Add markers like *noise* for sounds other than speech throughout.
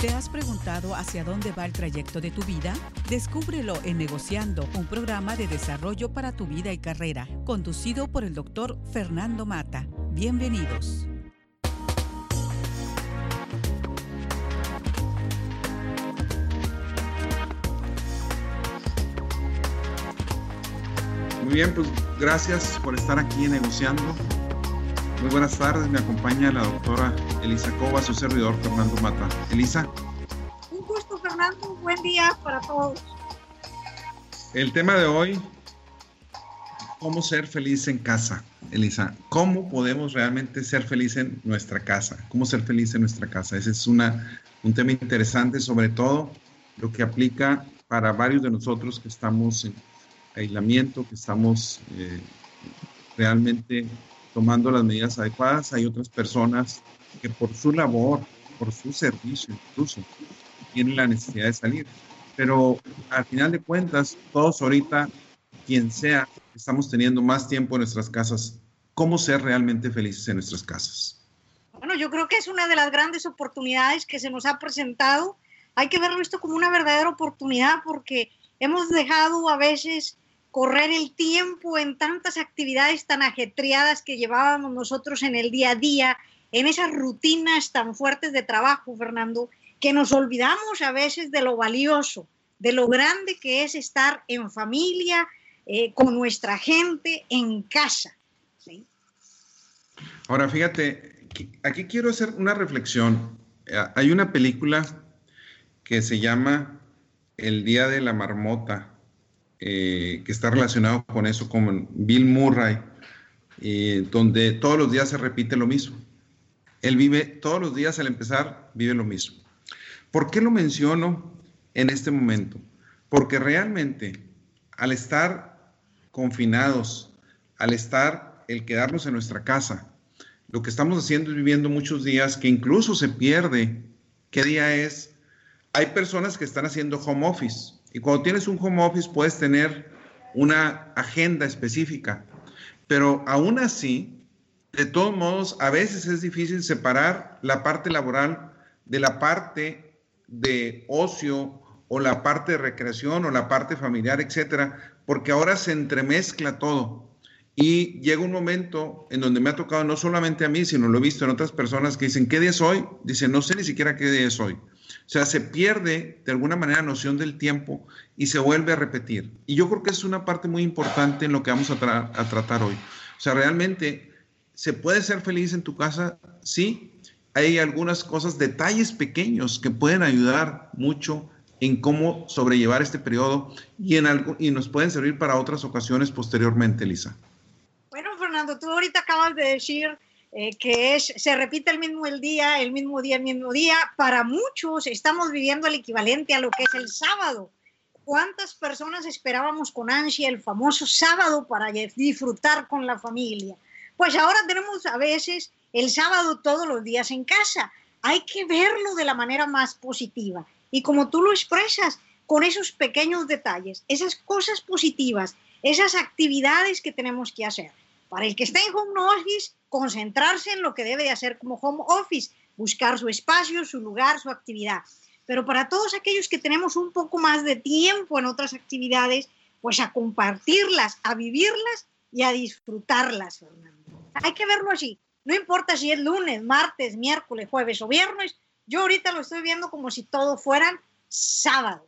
¿Te has preguntado hacia dónde va el trayecto de tu vida? Descúbrelo en Negociando, un programa de desarrollo para tu vida y carrera, conducido por el doctor Fernando Mata. Bienvenidos. Muy bien, pues gracias por estar aquí negociando. Muy buenas tardes, me acompaña la doctora Elisa Cova, su servidor Fernando Mata. Elisa. Un gusto, Fernando. Un buen día para todos. El tema de hoy, cómo ser feliz en casa. Elisa, ¿cómo podemos realmente ser felices en nuestra casa? ¿Cómo ser feliz en nuestra casa? Ese es una, un tema interesante, sobre todo lo que aplica para varios de nosotros que estamos en aislamiento, que estamos eh, realmente tomando las medidas adecuadas. Hay otras personas que por su labor, por su servicio incluso, tienen la necesidad de salir. Pero al final de cuentas, todos ahorita, quien sea, estamos teniendo más tiempo en nuestras casas. ¿Cómo ser realmente felices en nuestras casas? Bueno, yo creo que es una de las grandes oportunidades que se nos ha presentado. Hay que verlo esto como una verdadera oportunidad porque hemos dejado a veces correr el tiempo en tantas actividades tan ajetreadas que llevábamos nosotros en el día a día, en esas rutinas tan fuertes de trabajo, Fernando, que nos olvidamos a veces de lo valioso, de lo grande que es estar en familia, eh, con nuestra gente, en casa. Ahora, fíjate, aquí quiero hacer una reflexión. Eh, hay una película que se llama El Día de la Marmota eh, que está relacionado con eso, como Bill Murray, eh, donde todos los días se repite lo mismo. Él vive todos los días al empezar, vive lo mismo. ¿Por qué lo menciono en este momento? Porque realmente al estar confinados, al estar el quedarnos en nuestra casa, lo que estamos haciendo es viviendo muchos días que incluso se pierde qué día es. Hay personas que están haciendo home office, y cuando tienes un home office puedes tener una agenda específica, pero aún así, de todos modos, a veces es difícil separar la parte laboral de la parte de ocio o la parte de recreación o la parte familiar, etcétera, porque ahora se entremezcla todo. Y llega un momento en donde me ha tocado no solamente a mí, sino lo he visto en otras personas que dicen, ¿qué día es hoy? Dicen, no sé ni siquiera qué día es hoy. O sea, se pierde de alguna manera noción del tiempo y se vuelve a repetir. Y yo creo que es una parte muy importante en lo que vamos a, tratar hoy. O sea, realmente, ¿se puede ser feliz en tu casa? Sí. Hay algunas cosas, detalles pequeños que pueden ayudar mucho en cómo sobrellevar este periodo y, en algo, y nos pueden servir para otras ocasiones posteriormente, Lisa. Bueno, Fernando, tú ahorita acabas de decir eh, que es, se repite el mismo el día, el mismo día, el mismo día. Para muchos estamos viviendo el equivalente a lo que es el sábado. ¿Cuántas personas esperábamos con ansia el famoso sábado para disfrutar con la familia? Pues ahora tenemos a veces el sábado todos los días en casa. Hay que verlo de la manera más positiva. Y como tú lo expresas, con esos pequeños detalles, esas cosas positivas, esas actividades que tenemos que hacer. Para el que está en home office, concentrarse en lo que debe de hacer como home office, buscar su espacio, su lugar, su actividad. Pero para todos aquellos que tenemos un poco más de tiempo en otras actividades, pues a compartirlas, a vivirlas y a disfrutarlas, Hay que verlo así. No importa si es lunes, martes, miércoles, jueves o viernes, yo ahorita lo estoy viendo como si todo fueran sábado,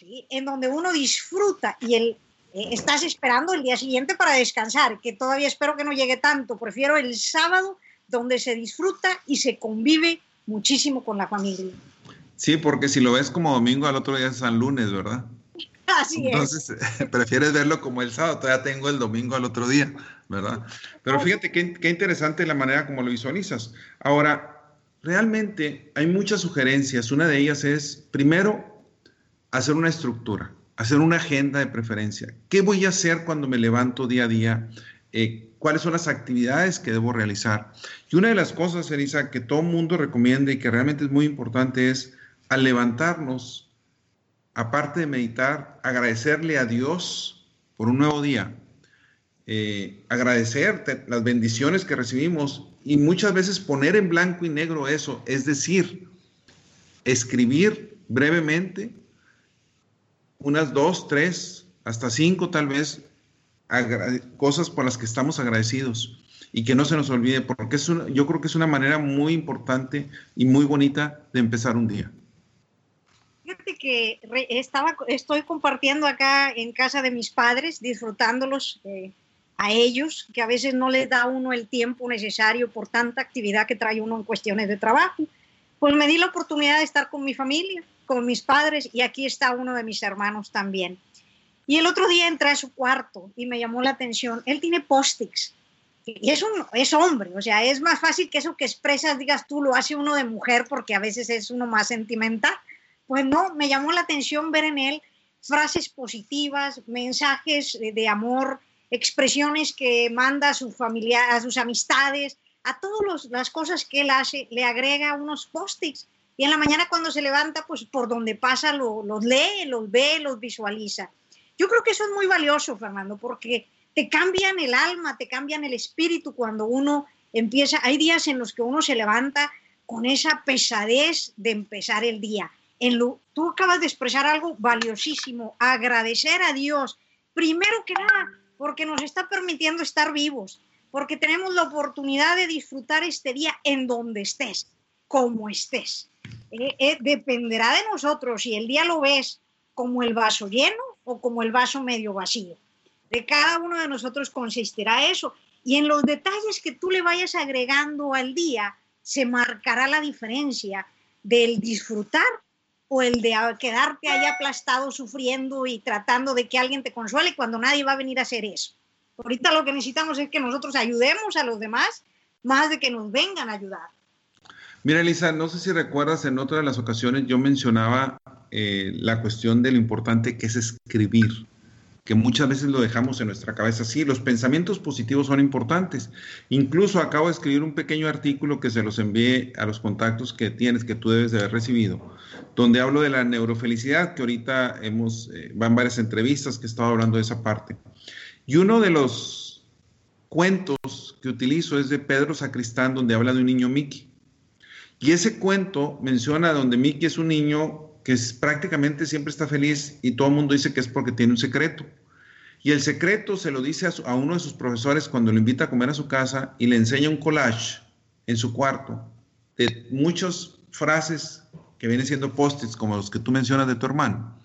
en donde uno disfruta y el estás esperando el día siguiente para descansar, que todavía espero que no llegue tanto. Prefiero el sábado donde se disfruta y se convive muchísimo con la familia. Sí, porque si lo ves como domingo, al otro día es San Lunes, ¿verdad? *laughs* Así Entonces, *laughs* prefieres verlo como el sábado, todavía tengo el domingo al otro día, ¿verdad? Pero fíjate qué, qué interesante la manera como lo visualizas. Ahora, realmente hay muchas sugerencias. Una de ellas es, primero, hacer una estructura hacer una agenda de preferencia. ¿Qué voy a hacer cuando me levanto día a día? Eh, ¿Cuáles son las actividades que debo realizar? Y una de las cosas, Elisa, que todo mundo recomienda y que realmente es muy importante es al levantarnos, aparte de meditar, agradecerle a Dios por un nuevo día. Eh, agradecer las bendiciones que recibimos y muchas veces poner en blanco y negro eso, es decir, escribir brevemente unas dos, tres, hasta cinco tal vez cosas por las que estamos agradecidos y que no se nos olvide, porque es yo creo que es una manera muy importante y muy bonita de empezar un día. Fíjate que estaba, estoy compartiendo acá en casa de mis padres, disfrutándolos eh, a ellos, que a veces no les da uno el tiempo necesario por tanta actividad que trae uno en cuestiones de trabajo. Pues me di la oportunidad de estar con mi familia, con mis padres, y aquí está uno de mis hermanos también. Y el otro día entré a su cuarto y me llamó la atención. Él tiene post-its. Y es, un, es hombre, o sea, es más fácil que eso que expresas, digas tú, lo hace uno de mujer porque a veces es uno más sentimental. Pues no, me llamó la atención ver en él frases positivas, mensajes de, amor, expresiones que manda a su familia, a sus amistades, a todas las cosas que él hace, le agrega unos post-its. Y en la mañana cuando se levanta, pues por donde pasa los lee, los ve, los visualiza. Yo creo que eso es muy valioso, Fernando, porque te cambian el alma, te cambian el espíritu cuando uno empieza. Hay días en los que uno se levanta con esa pesadez de empezar el día. En lo, tú acabas de expresar algo valiosísimo, agradecer a Dios, primero que nada, porque nos está permitiendo estar vivos, porque tenemos la oportunidad de disfrutar este día en donde estés, como estés. Eh, eh, dependerá de nosotros si el día lo ves como el vaso lleno o como el vaso medio vacío. De cada uno de nosotros consistirá eso. Y en los detalles que tú le vayas agregando al día, se marcará la diferencia del disfrutar o el de quedarte ahí aplastado sufriendo y tratando de que alguien te consuele cuando nadie va a venir a hacer eso. Ahorita lo que necesitamos es que nosotros ayudemos a los demás más de que nos vengan a ayudar. Mira, Elisa, no sé si recuerdas, en otra de las ocasiones yo mencionaba eh, la cuestión de lo importante que es escribir que muchas veces lo dejamos en nuestra cabeza. Sí, los pensamientos positivos son importantes. Incluso acabo de escribir un pequeño artículo que se los envié a los contactos que tienes, que tú debes de haber recibido, donde hablo de la neurofelicidad, que ahorita hemos, eh, van varias entrevistas que he estado hablando de esa parte. Y uno de los cuentos que utilizo es de Pedro Sacristán, donde habla de un niño Mickey. Y ese cuento menciona donde Mickey es un niño que es, prácticamente siempre está feliz y todo el mundo dice que es porque tiene un secreto. Y el secreto se lo dice a, uno de sus profesores cuando lo invita a comer a su casa y le enseña un collage en su cuarto de muchas frases que vienen siendo post-its como los que tú mencionas de tu hermano,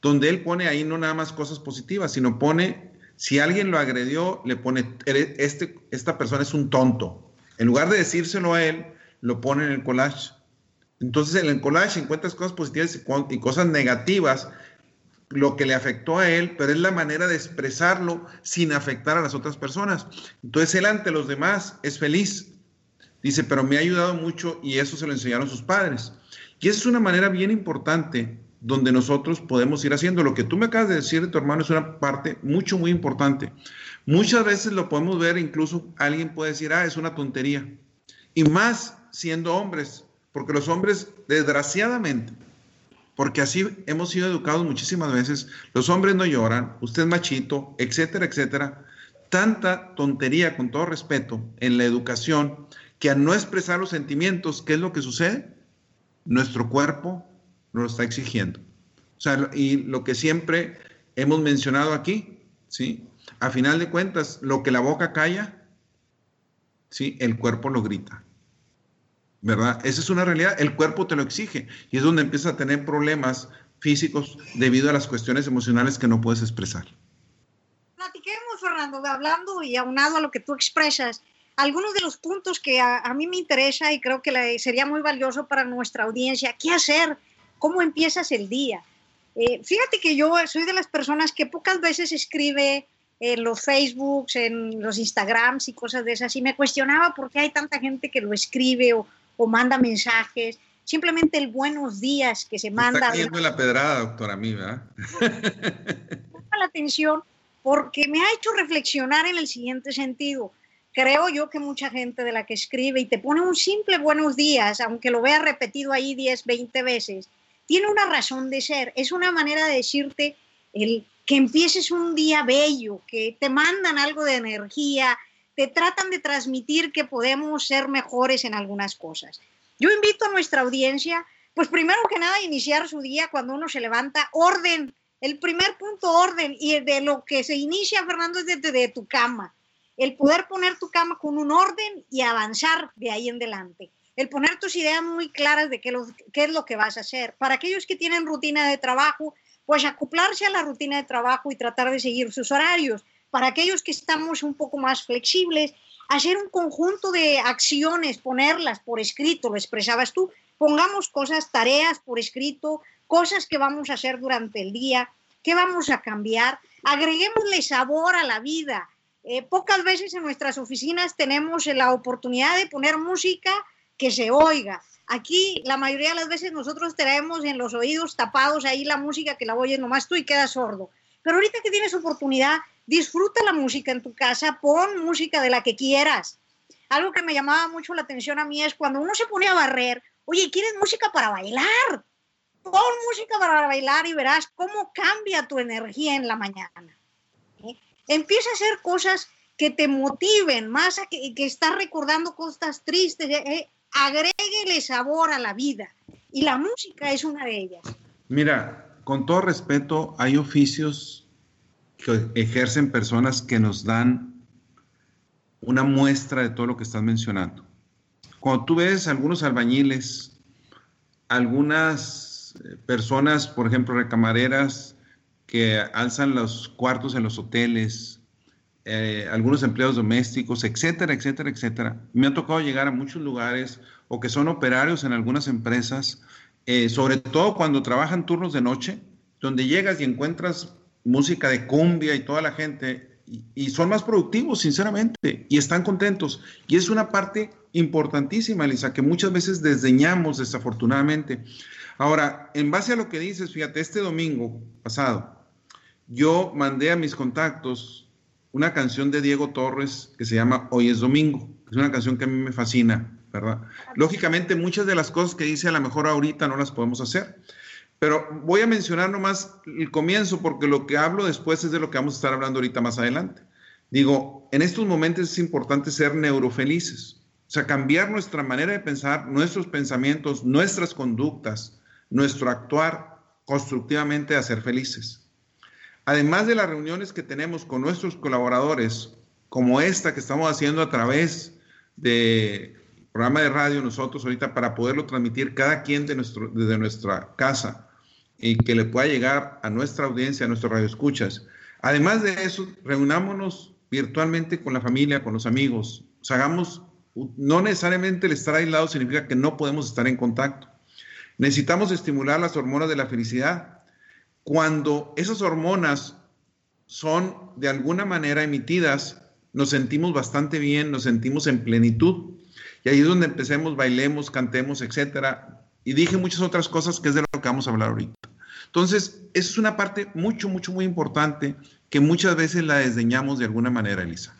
donde él pone ahí no nada más cosas positivas, sino pone, si alguien lo agredió, le pone, este, esta persona es un tonto. En lugar de decírselo a él, lo pone en el collage. Entonces en el collage encuentras cosas positivas y cosas negativas lo que le afectó a él, pero es la manera de expresarlo sin afectar a las otras personas. Entonces él ante los demás es feliz. Dice, pero me ha ayudado mucho y eso se lo enseñaron sus padres. Y esa es una manera bien importante donde nosotros podemos ir haciendo. Lo que tú me acabas de decir de tu hermano es una parte mucho, muy importante. Muchas veces lo podemos ver, incluso alguien puede decir, ah, es una tontería. Y más siendo hombres, porque los hombres, desgraciadamente, porque así hemos sido educados muchísimas veces. Los hombres no lloran, usted es machito, etcétera, etcétera. Tanta tontería, con todo respeto, en la educación, que al no expresar los sentimientos, ¿qué es lo que sucede? Nuestro cuerpo nos lo está exigiendo. O sea, y lo que siempre hemos mencionado aquí, ¿sí? A final de cuentas, lo que la boca calla, ¿sí? El cuerpo lo grita. ¿Verdad? Esa es una realidad, el cuerpo te lo exige y es donde empiezas a tener problemas físicos debido a las cuestiones emocionales que no puedes expresar. Platiquemos, Fernando, hablando y aunado a lo que tú expresas, algunos de los puntos que a, mí me interesa y creo que sería muy valioso para nuestra audiencia, ¿qué hacer? ¿Cómo empiezas el día? Eh, fíjate que yo soy de las personas que pocas veces escribe en los Facebooks, en los Instagrams y cosas de esas, y me cuestionaba por qué hay tanta gente que lo escribe o, o manda mensajes, simplemente el buenos días que se manda. Está cayendo la pedrada, doctora, a mí, ¿verdad? *laughs* la atención porque me ha hecho reflexionar en el siguiente sentido. Creo yo que mucha gente de la que escribe y te pone un simple buenos días, aunque lo vea repetido ahí 10, 20 veces, tiene una razón de ser. Es una manera de decirte el, que empieces un día bello, que te mandan algo de energía, te tratan de transmitir que podemos ser mejores en algunas cosas. Yo invito a nuestra audiencia Pues primero que nada, iniciar su día cuando uno se levanta, orden. El primer punto, orden. Y de lo que se inicia, Fernando, es desde tu cama. El poder poner tu cama con un orden y avanzar de ahí en adelante. El poner tus ideas muy claras de qué es lo que vas a hacer. Para aquellos que tienen rutina de trabajo, pues acoplarse a la rutina de trabajo y tratar de seguir sus horarios. Para aquellos que estamos un poco más flexibles, hacer un conjunto de acciones, ponerlas por escrito, lo expresabas tú, pongamos cosas, tareas por escrito, cosas que vamos a hacer durante el día, que vamos a cambiar, agreguémosle sabor a la vida. Eh, pocas veces en nuestras oficinas tenemos la oportunidad de poner música que se oiga. Aquí la mayoría de las veces nosotros traemos en los oídos tapados ahí la música que la oyes nomás tú y quedas sordo. Pero ahorita que tienes oportunidad, disfruta la música en tu casa, pon música de la que quieras. Algo que me llamaba mucho la atención a mí es cuando uno se pone a barrer, oye, ¿quieres música para bailar? Pon música para bailar y verás cómo cambia tu energía en la mañana. ¿eh? Empieza a hacer cosas que te motiven, más a que, que estás recordando cosas tristes. ¿eh? agréguele sabor a la vida. Y la música es una de ellas. Mira, con todo respeto, hay oficios que ejercen personas que nos dan una muestra de todo lo que estás mencionando. Cuando tú ves algunos albañiles, algunas eh, personas, por ejemplo, recamareras, que alzan los cuartos en los hoteles, eh, algunos empleados domésticos, etcétera, etcétera, etcétera. Me ha tocado llegar a muchos lugares o que son operarios en algunas empresas, eh, sobre todo cuando trabajan turnos de noche, donde llegas y encuentras música de cumbia y toda la gente, y, y son más productivos, sinceramente, y están contentos. Y es una parte importantísima, Lisa, que muchas veces desdeñamos desafortunadamente. Ahora, en base a lo que dices, fíjate, este domingo pasado, yo mandé a mis contactos una canción de Diego Torres que se llama Hoy es Domingo. Es una canción que a mí me fascina, ¿verdad? Lógicamente muchas de las cosas que dice a lo mejor ahorita no las podemos hacer, pero voy a mencionar nomás el comienzo porque lo que hablo después es de lo que vamos a estar hablando ahorita más adelante. Digo, en estos momentos es importante ser neurofelices, o sea, cambiar nuestra manera de pensar, nuestros pensamientos, nuestras conductas, nuestro actuar constructivamente a ser felices. Además de las reuniones que tenemos con nuestros colaboradores, como esta que estamos haciendo a través de programa de radio nosotros ahorita para poderlo transmitir cada quien de nuestro, desde nuestra casa y que le pueda llegar a nuestra audiencia, a nuestros radioescuchas. Además de eso, reunámonos virtualmente con la familia, con los amigos. Hagamos, no necesariamente el estar aislado significa que no podemos estar en contacto. Necesitamos estimular las hormonas de la felicidad cuando esas hormonas son de alguna manera emitidas, nos sentimos bastante bien, nos sentimos en plenitud. Y ahí es donde empecemos, bailemos, cantemos, etcétera. Y dije muchas otras cosas que es de lo que vamos a hablar ahorita. Entonces, esa es una parte mucho, mucho, muy importante que muchas veces la desdeñamos de alguna manera, Elisa.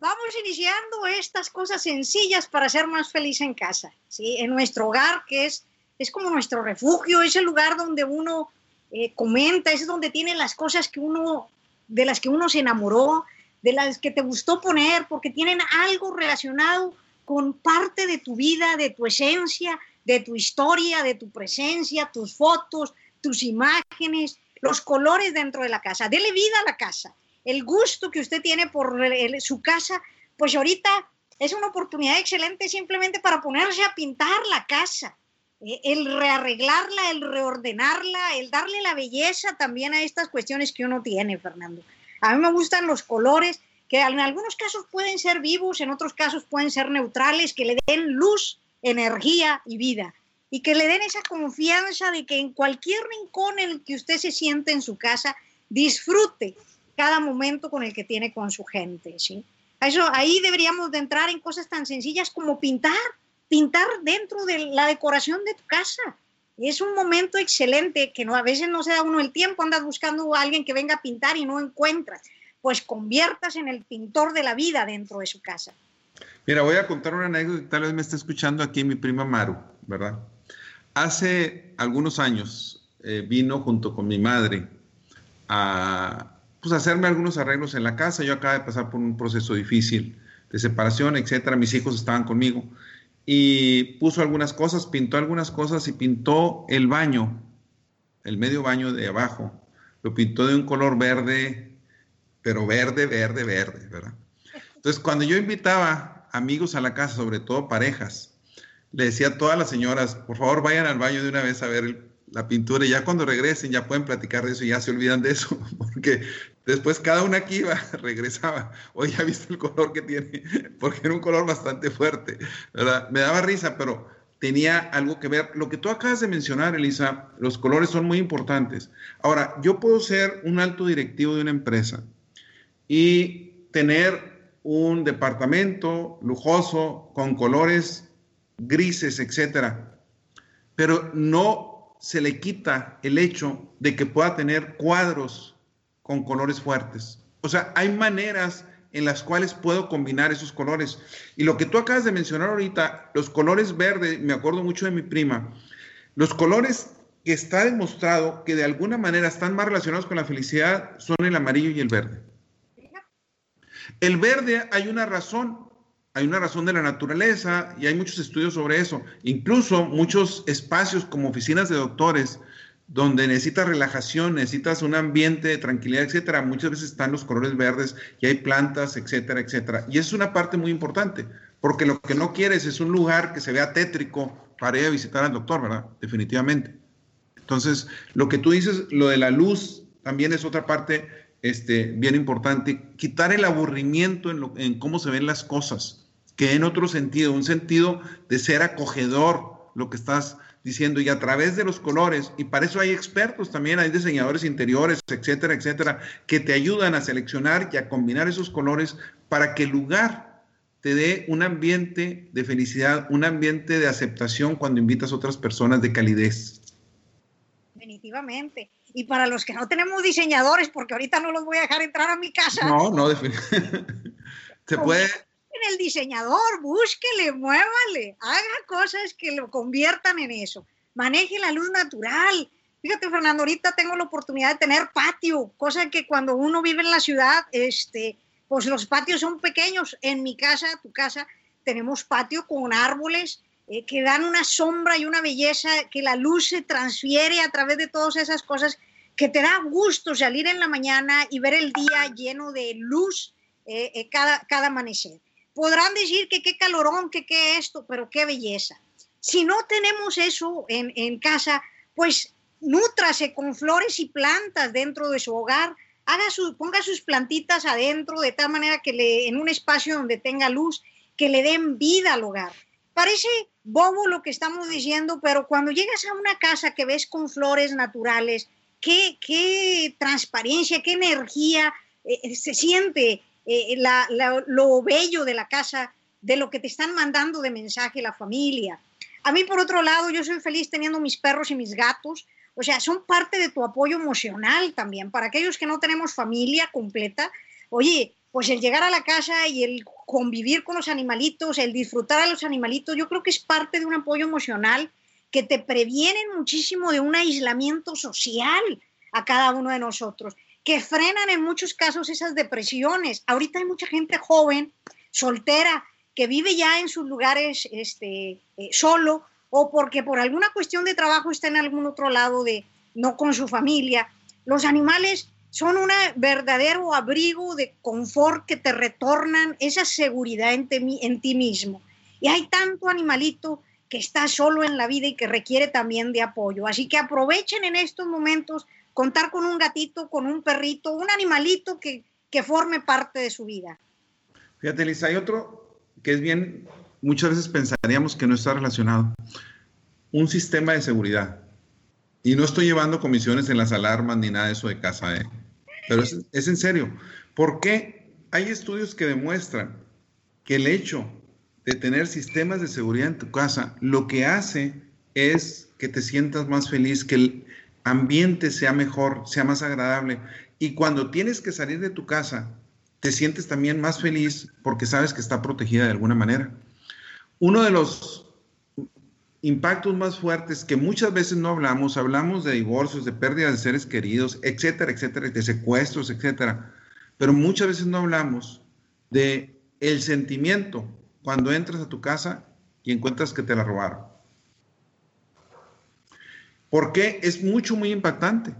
Vamos iniciando estas cosas sencillas para ser más feliz en casa, ¿sí? en nuestro hogar, que es es como nuestro refugio, es el lugar donde uno eh, comenta, es donde tiene las cosas que uno, de las que uno se enamoró, de las que te gustó poner, porque tienen algo relacionado con parte de tu vida, de tu esencia, de tu historia, de tu presencia, tus fotos, tus imágenes, los colores dentro de la casa. Dele vida a la casa. El gusto que usted tiene por su casa, pues ahorita es una oportunidad excelente simplemente para ponerse a pintar la casa eh, el rearreglarla, el reordenarla, el darle la belleza también a estas cuestiones que uno tiene, Fernando. A mí me gustan los colores que en algunos casos pueden ser vivos, en otros casos pueden ser neutrales, que le den luz, energía y vida. Y que le den esa confianza de que en cualquier rincón en el que usted se siente en su casa, disfrute cada momento con el que tiene con su gente. ¿sí? Eso, ahí deberíamos de entrar en cosas tan sencillas como pintar pintar dentro de la decoración de tu casa. Es un momento excelente que no, a veces no se da uno el tiempo, andas buscando a alguien que venga a pintar y no encuentras. Pues conviertas en el pintor de la vida dentro de su casa. Mira, voy a contar una anécdota, tal vez me está escuchando aquí mi prima Maru, ¿verdad? Hace algunos años eh, vino junto con mi madre a pues, hacerme algunos arreglos en la casa. Yo acaba de pasar por un proceso difícil de separación, etcétera. Mis hijos estaban conmigo y puso algunas cosas, pintó algunas cosas y pintó el baño, el medio baño de abajo, lo pintó de un color verde, pero verde, verde, verde, ¿verdad? Entonces, cuando yo invitaba amigos a la casa, sobre todo parejas, le decía a todas las señoras, por favor vayan al baño de una vez a ver la pintura y ya cuando regresen ya pueden platicar de eso y ya se olvidan de eso, *laughs* porque después cada una que iba *laughs* regresaba, oye, ¿ya viste el color que tiene? *laughs* Porque era un color bastante fuerte, ¿verdad? Me daba risa, pero tenía algo que ver. Lo que tú acabas de mencionar, Elisa, los colores son muy importantes. Ahora, yo puedo ser un alto directivo de una empresa y tener un departamento lujoso con colores grises, etcétera, pero no se le quita el hecho de que pueda tener cuadros con colores fuertes. O sea, hay maneras en las cuales puedo combinar esos colores. Y lo que tú acabas de mencionar ahorita, los colores verdes, me acuerdo mucho de mi prima, los colores que está demostrado que de alguna manera están más relacionados con la felicidad son el amarillo y el verde. El verde hay una razón, hay una razón de la naturaleza y hay muchos estudios sobre eso. Incluso muchos espacios como oficinas de doctores, donde necesitas relajación, necesitas un ambiente de tranquilidad, etcétera. Muchas veces están los colores verdes y hay plantas, etcétera, etcétera. Y es una parte muy importante, porque lo que no quieres es un lugar que se vea tétrico para ir a visitar al doctor, ¿verdad? Definitivamente. Entonces, lo que tú dices, lo de la luz, también es otra parte este, bien importante, quitar el aburrimiento en, en cómo se ven las cosas, que en otro sentido, un sentido de ser acogedor, lo que estás diciendo, y a través de los colores, y para eso hay expertos también, hay diseñadores interiores, etcétera, etcétera, que te ayudan a seleccionar y a combinar esos colores para que el lugar te dé un ambiente de felicidad, un ambiente de aceptación cuando invitas a otras personas de calidez. Definitivamente. Y para los que no tenemos diseñadores, porque ahorita no los voy a dejar entrar a mi casa. No, no, definitivamente. *laughs* Se puede. En el diseñador, búsquele, muévale, haga cosas que lo conviertan en eso. Maneje la luz natural. Fíjate, Fernando, ahorita tengo la oportunidad de tener patio, cosa que cuando uno vive en la ciudad, este, pues los patios son pequeños. En mi casa, tu casa, tenemos patio con árboles eh, que dan una sombra y una belleza, que la luz se transfiere a través de todas esas cosas, que te da gusto salir en la mañana y ver el día lleno de luz eh, eh, cada, cada amanecer. Podrán decir que qué calorón, que qué esto, pero qué belleza. Si no tenemos eso en, en casa, pues nútrase con flores y plantas dentro de su hogar, haga su, ponga sus plantitas adentro de tal manera que le, en un espacio donde tenga luz, que le den vida al hogar. Parece bobo lo que estamos diciendo, pero cuando llegas a una casa que ves con flores naturales, qué, transparencia, qué energía eh, eh, se siente eh, lo bello de la casa, de lo que te están mandando de mensaje la familia. A mí, por otro lado, yo soy feliz teniendo mis perros y mis gatos. O sea, son parte de tu apoyo emocional también. Para aquellos que no tenemos familia completa, oye, pues el llegar a la casa y el convivir con los animalitos, el disfrutar a los animalitos, yo creo que es parte de un apoyo emocional que te previenen muchísimo de un aislamiento social a cada uno de nosotros, que frenan en muchos casos esas depresiones. Ahorita hay mucha gente joven, soltera, que vive ya en sus lugares este, eh, solo o porque por alguna cuestión de trabajo está en algún otro lado de no con su familia. Los animales son un verdadero abrigo de confort que te retornan esa seguridad en, en ti mismo. Y hay tanto animalito que está solo en la vida y que requiere también de apoyo. Así que aprovechen en estos momentos contar con un gatito, con un perrito, un animalito que, que forme parte de su vida. Fíjate, Lisa, hay otro que es bien, muchas veces pensaríamos que no está relacionado. Un sistema de seguridad. Y no estoy llevando comisiones en las alarmas ni nada de eso de casa, ¿eh? pero es, es en serio. ¿Por qué? Hay estudios que demuestran que el hecho de tener sistemas de seguridad en tu casa lo que hace es que te sientas más feliz, que el ambiente sea mejor, sea más agradable. Y cuando tienes que salir de tu casa, te sientes también más feliz porque sabes que está protegida de alguna manera. Uno de los impactos más fuertes que muchas veces no hablamos, hablamos de divorcios, de pérdida de seres queridos, etcétera, etcétera, de secuestros, etcétera, pero muchas veces no hablamos de el sentimiento cuando entras a tu casa y encuentras que te la robaron. ¿Por qué? Es mucho, muy impactante.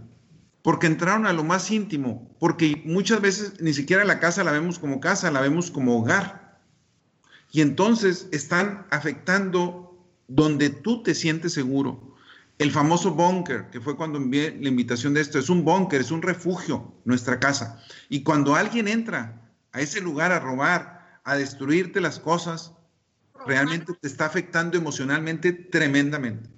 Porque entraron a lo más íntimo, porque muchas veces ni siquiera la casa la vemos como casa, la vemos como hogar. Y entonces están afectando donde tú te sientes seguro. El famoso búnker, que fue cuando envié la invitación de esto, es un búnker, es un refugio, nuestra casa. Y cuando alguien entra a ese lugar a robar, a destruirte las cosas, realmente te está afectando emocionalmente tremendamente.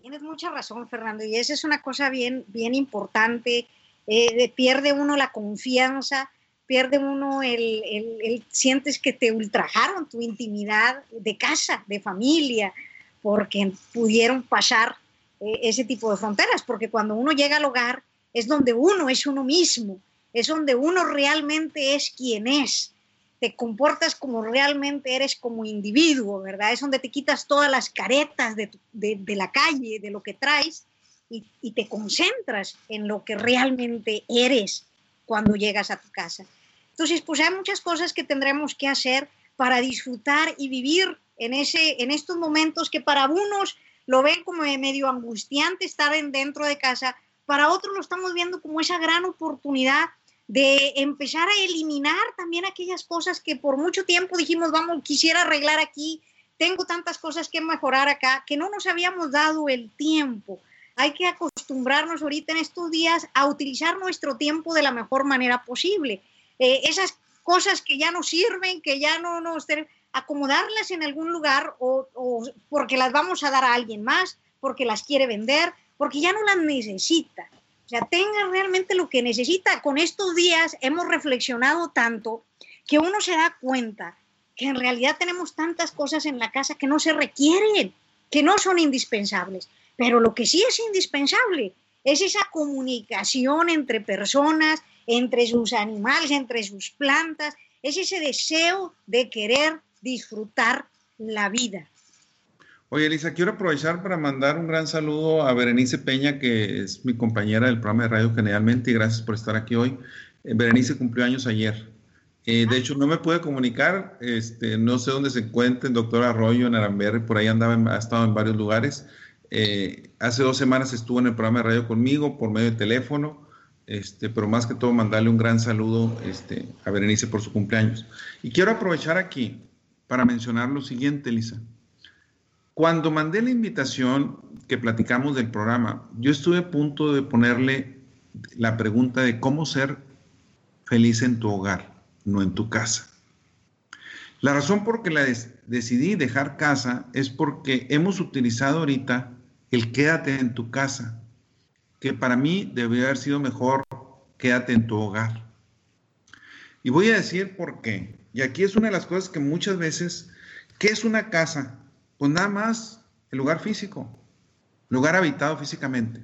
Tienes mucha razón, Fernando, y esa es una cosa bien, bien importante. Eh, pierde uno la confianza, pierde uno el, el, sientes que te ultrajaron tu intimidad de casa, de familia, porque pudieron pasar eh, ese tipo de fronteras, porque cuando uno llega al hogar es donde uno es uno mismo, es donde uno realmente es quien es, te comportas como realmente eres como individuo, ¿verdad? Es donde te quitas todas las caretas de, la calle, de lo que traes, y, y, te concentras en lo que realmente eres cuando llegas a tu casa. Entonces, pues hay muchas cosas que tendremos que hacer para disfrutar y vivir en, ese, en estos momentos que para unos lo ven como medio angustiante estar en, dentro de casa, para otros lo estamos viendo como esa gran oportunidad de empezar a eliminar también aquellas cosas que por mucho tiempo dijimos, vamos, quisiera arreglar aquí, tengo tantas cosas que mejorar acá, que no nos habíamos dado el tiempo. Hay que acostumbrarnos ahorita en estos días a utilizar nuestro tiempo de la mejor manera posible. Eh, esas cosas que ya no sirven, que ya no nos... acomodarlas en algún lugar o, o porque las vamos a dar a alguien más, porque las quiere vender, porque ya no las necesita. O sea, tenga realmente lo que necesita. Con estos días hemos reflexionado tanto que uno se da cuenta que en realidad tenemos tantas cosas en la casa que no se requieren, que no son indispensables. Pero lo que sí es indispensable es esa comunicación entre personas, entre sus animales, entre sus plantas, es ese deseo de querer disfrutar la vida. Oye, Elisa, quiero aprovechar para mandar un gran saludo a Berenice Peña, que es mi compañera del programa de radio generalmente, y gracias por estar aquí hoy. Eh, Berenice cumplió años ayer. Eh, de hecho, no me pude comunicar, este, no sé dónde se encuentra el doctor Arroyo en Aramberri, por ahí andaba, ha estado en varios lugares. Eh, hace dos semanas estuvo en el programa de radio conmigo por medio de teléfono, este, pero más que todo mandarle un gran saludo este, a Berenice por su cumpleaños. Y quiero aprovechar aquí para mencionar lo siguiente, Elisa. Cuando mandé la invitación que platicamos del programa, yo estuve a punto de ponerle la pregunta de cómo ser feliz en tu hogar, no en tu casa. La razón por que la decidí dejar casa es porque hemos utilizado ahorita el quédate en tu casa, que para mí debería haber sido mejor quédate en tu hogar. Y voy a decir por qué. Y aquí es una de las cosas que muchas veces, ¿qué es una casa? Pues nada más el lugar físico, lugar habitado físicamente.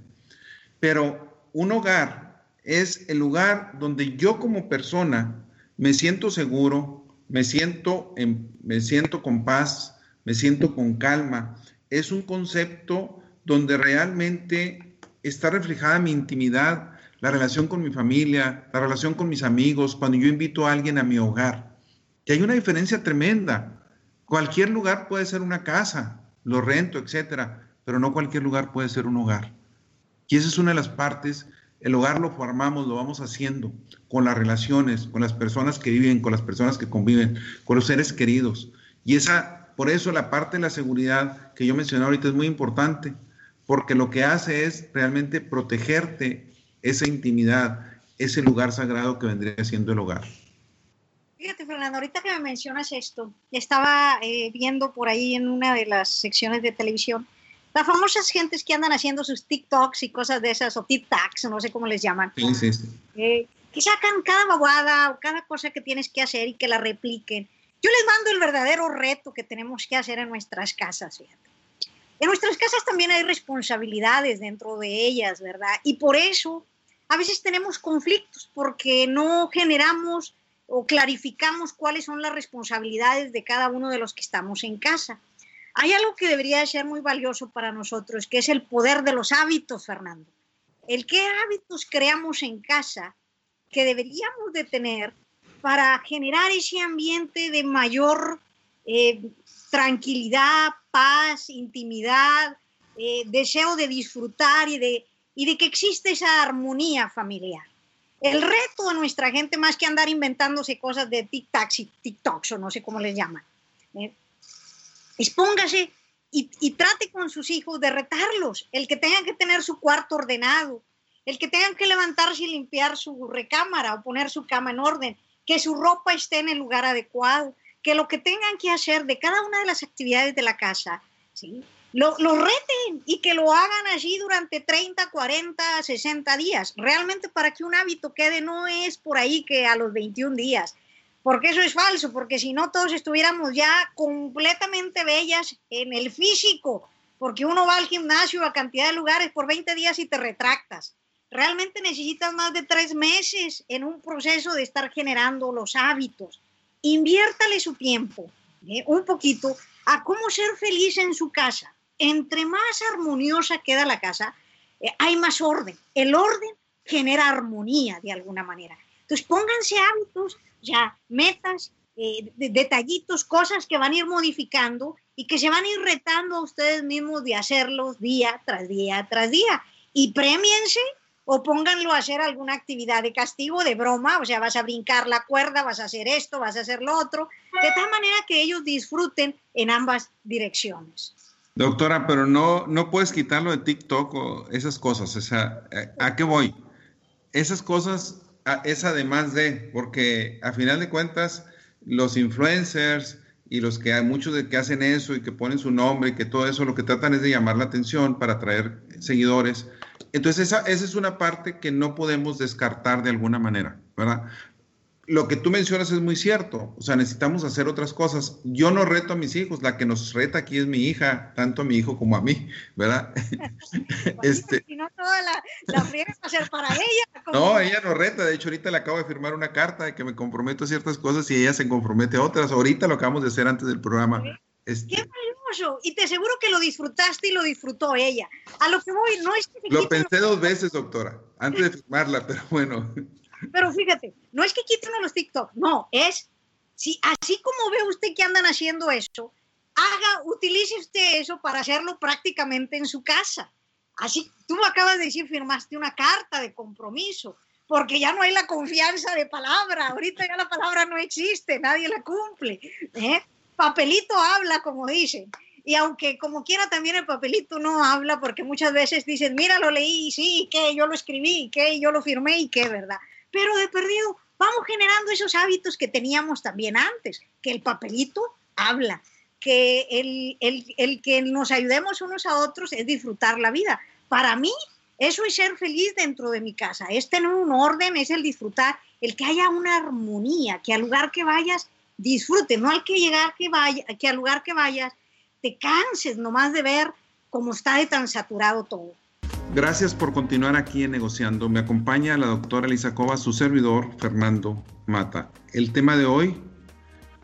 Pero un hogar es el lugar donde yo como persona me siento seguro, me siento, me siento con paz, me siento con calma. Es un concepto donde realmente está reflejada mi intimidad, la relación con mi familia, la relación con mis amigos, cuando yo invito a alguien a mi hogar. Y hay una diferencia tremenda. Cualquier lugar puede ser una casa, lo rento, etcétera, pero no cualquier lugar puede ser un hogar. Y esa es una de las partes. El hogar lo formamos, lo vamos haciendo con las relaciones, con las personas que viven, con las personas que conviven, con los seres queridos. Y esa, por eso la parte de la seguridad que yo mencioné ahorita es muy importante, porque lo que hace es realmente protegerte esa intimidad, ese lugar sagrado que vendría siendo el hogar. Fíjate, Fernando, ahorita que me mencionas esto, estaba eh, viendo por ahí en una de las secciones de televisión las famosas gentes que andan haciendo sus TikToks y cosas de esas, o TikToks, no sé cómo les llaman. Sí, sí, sí. Eh, que sacan cada babada o cada cosa que tienes que hacer y que la repliquen. Yo les mando el verdadero reto que tenemos que hacer en nuestras casas, fíjate. En nuestras casas también hay responsabilidades dentro de ellas, ¿verdad? Y por eso a veces tenemos conflictos porque no generamos o clarificamos cuáles son las responsabilidades de cada uno de los que estamos en casa. Hay algo que debería ser muy valioso para nosotros, que es el poder de los hábitos, Fernando. El qué hábitos creamos en casa que deberíamos de tener para generar ese ambiente de mayor eh, tranquilidad, paz, intimidad, eh, deseo de disfrutar y de, y de que existe esa armonía familiar. El reto de nuestra gente, más que andar inventándose cosas de tic-tacs y TikToks o no sé cómo les llaman, ¿eh? expóngase y, y, trate con sus hijos de retarlos. El que tenga que tener su cuarto ordenado, el que tenga que levantarse y limpiar su recámara o poner su cama en orden, que su ropa esté en el lugar adecuado, que lo que tengan que hacer de cada una de las actividades de la casa, ¿sí? Lo, reten y que lo hagan allí durante 30, 40, 60 días. Realmente para que un hábito quede no es por ahí que a los 21 días, porque eso es falso, porque si no todos estuviéramos ya completamente bellas en el físico, porque uno va al gimnasio a cantidad de lugares por 20 días y te retractas. Realmente necesitas más de tres meses en un proceso de estar generando los hábitos. Inviértale su tiempo, ¿eh? un poquito, a cómo ser feliz en su casa entre más armoniosa queda la casa, eh, hay más orden. El orden genera armonía de alguna manera. Entonces pónganse hábitos, ya metas, eh, detallitos, cosas que van a ir modificando y que se van a ir retando a ustedes mismos de hacerlos día tras día tras día. Y premiense o pónganlo a hacer alguna actividad de castigo, de broma, o sea, vas a brincar la cuerda, vas a hacer esto, vas a hacer lo otro, de tal manera que ellos disfruten en ambas direcciones. Doctora, pero no, no puedes quitarlo de TikTok o esas cosas. O sea, ¿a qué voy? Esas cosas es además de, porque a final de cuentas, los influencers y los que hay muchos de que hacen eso y que ponen su nombre y que todo eso, lo que tratan es de llamar la atención para atraer seguidores. Entonces, esa, esa es una parte que no podemos descartar de alguna manera, ¿verdad? Lo que tú mencionas es muy cierto. O sea, necesitamos hacer otras cosas. Yo no reto a mis hijos, la que nos reta aquí es mi hija, tanto a mi hijo como a mí, ¿verdad? *laughs* *laughs* este, si no, toda la, la va a ser para ella. *laughs* No, ella no reta. De hecho, ahorita le acabo de firmar una carta de que me comprometo a ciertas cosas y ella se compromete a otras. Ahorita lo acabamos de hacer antes del programa. Este, Qué valioso. Y te aseguro que lo disfrutaste y lo disfrutó ella. A lo que voy, no es que... Lo pensé dos veces, doctora, antes de firmarla, pero bueno. Pero fíjate, no es que quiten los TikTok, no, es, si así como ve usted que andan haciendo eso, haga, utilice usted eso para hacerlo prácticamente en su casa. Así, tú acabas de decir, firmaste una carta de compromiso, porque ya no hay la confianza de palabra, ahorita ya la palabra no existe, nadie la cumple. ¿eh? Papelito habla, como dicen. Y aunque como quiera también el papelito no habla, porque muchas veces dicen, mira, lo leí, sí, que yo lo escribí, que yo lo firmé y qué, ¿verdad? Pero de perdido vamos generando esos hábitos que teníamos también antes, que el papelito habla, que el, el, el, que nos ayudemos unos a otros es disfrutar la vida. Para mí, eso es ser feliz dentro de mi casa, es tener un orden, es el disfrutar, el que haya una armonía, que al lugar que vayas disfrute, no al que llegar que vaya, que al lugar que vayas te canses nomás de ver cómo está de tan saturado todo. Gracias por continuar aquí en Negociando. Me acompaña la doctora Elisa Cova, su servidor, Fernando Mata. El tema de hoy,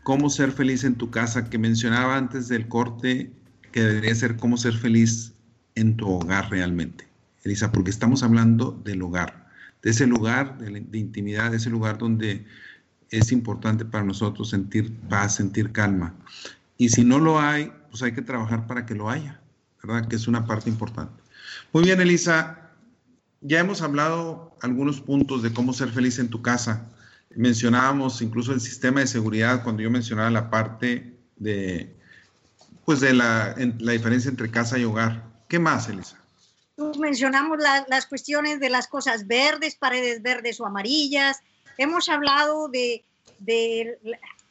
cómo ser feliz en tu casa, que mencionaba antes del corte, que debería ser cómo ser feliz en tu hogar realmente. Elisa, porque estamos hablando del hogar, de ese lugar de, de intimidad, de ese lugar donde es importante para nosotros sentir paz, sentir calma. Y si no lo hay, pues hay que trabajar para que lo haya, ¿verdad? Que es una parte importante. Muy bien, Elisa. Ya hemos hablado algunos puntos de cómo ser feliz en tu casa. Mencionábamos incluso el sistema de seguridad cuando yo mencionaba la parte de, pues de la, la diferencia entre casa y hogar. ¿Qué más, Elisa? Mencionamos las cuestiones de las cosas verdes, paredes verdes o amarillas. Hemos hablado de, de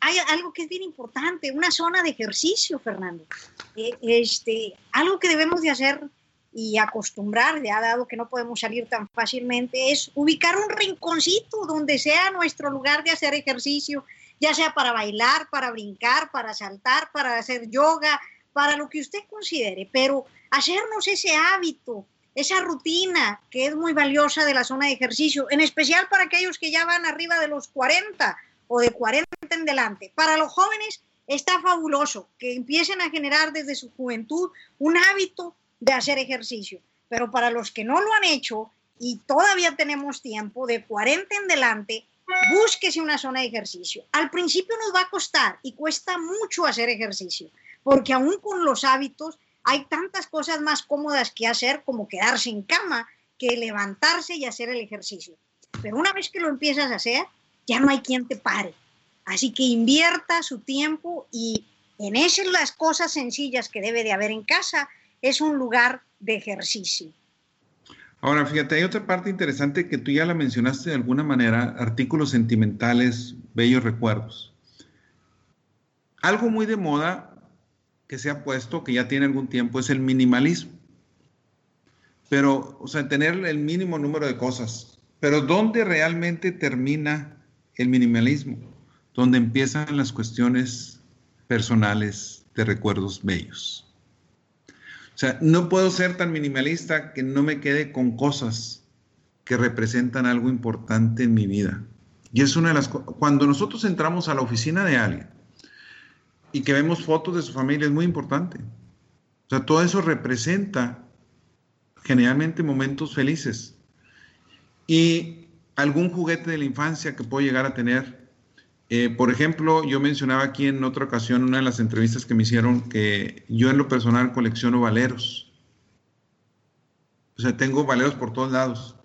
hay algo que es bien importante, una zona de ejercicio, Fernando. Eh, este, algo que debemos de hacer y acostumbrar, ya dado que no podemos salir tan fácilmente, es ubicar un rinconcito donde sea nuestro lugar de hacer ejercicio, ya sea para bailar, para brincar, para saltar, para hacer yoga, para lo que usted considere, pero hacernos ese hábito, esa rutina que es muy valiosa de la zona de ejercicio, en especial para aquellos que ya van arriba de los 40 o de 40 en delante. Para los jóvenes está fabuloso que empiecen a generar desde su juventud un hábito de hacer ejercicio. Pero para los que no lo han hecho y todavía tenemos tiempo, de 40 en delante, búsquese una zona de ejercicio. Al principio nos va a costar y cuesta mucho hacer ejercicio, porque aún con los hábitos hay tantas cosas más cómodas que hacer como quedarse en cama que levantarse y hacer el ejercicio. Pero una vez que lo empiezas a hacer, ya no hay quien te pare. Así que invierta su tiempo y en esas las cosas sencillas que debe de haber en casa es un lugar de ejercicio. Ahora, fíjate, hay otra parte interesante que tú ya la mencionaste de alguna manera, artículos sentimentales, bellos recuerdos. Algo muy de moda que se ha puesto, que ya tiene algún tiempo, es el minimalismo. Pero, o sea, tener el mínimo número de cosas. Pero ¿dónde realmente termina el minimalismo? Donde empiezan las cuestiones personales de recuerdos bellos. O sea, no puedo ser tan minimalista que no me quede con cosas que representan algo importante en mi vida. Y es una de las cosas, cuando nosotros entramos a la oficina de alguien y que vemos fotos de su familia, es muy importante. O sea, todo eso representa generalmente momentos felices. Y algún juguete de la infancia que puedo llegar a tener eh, por ejemplo, yo mencionaba aquí en otra ocasión, una de las entrevistas que me hicieron, que yo en lo personal colecciono valeros. O sea, tengo valeros por todos lados.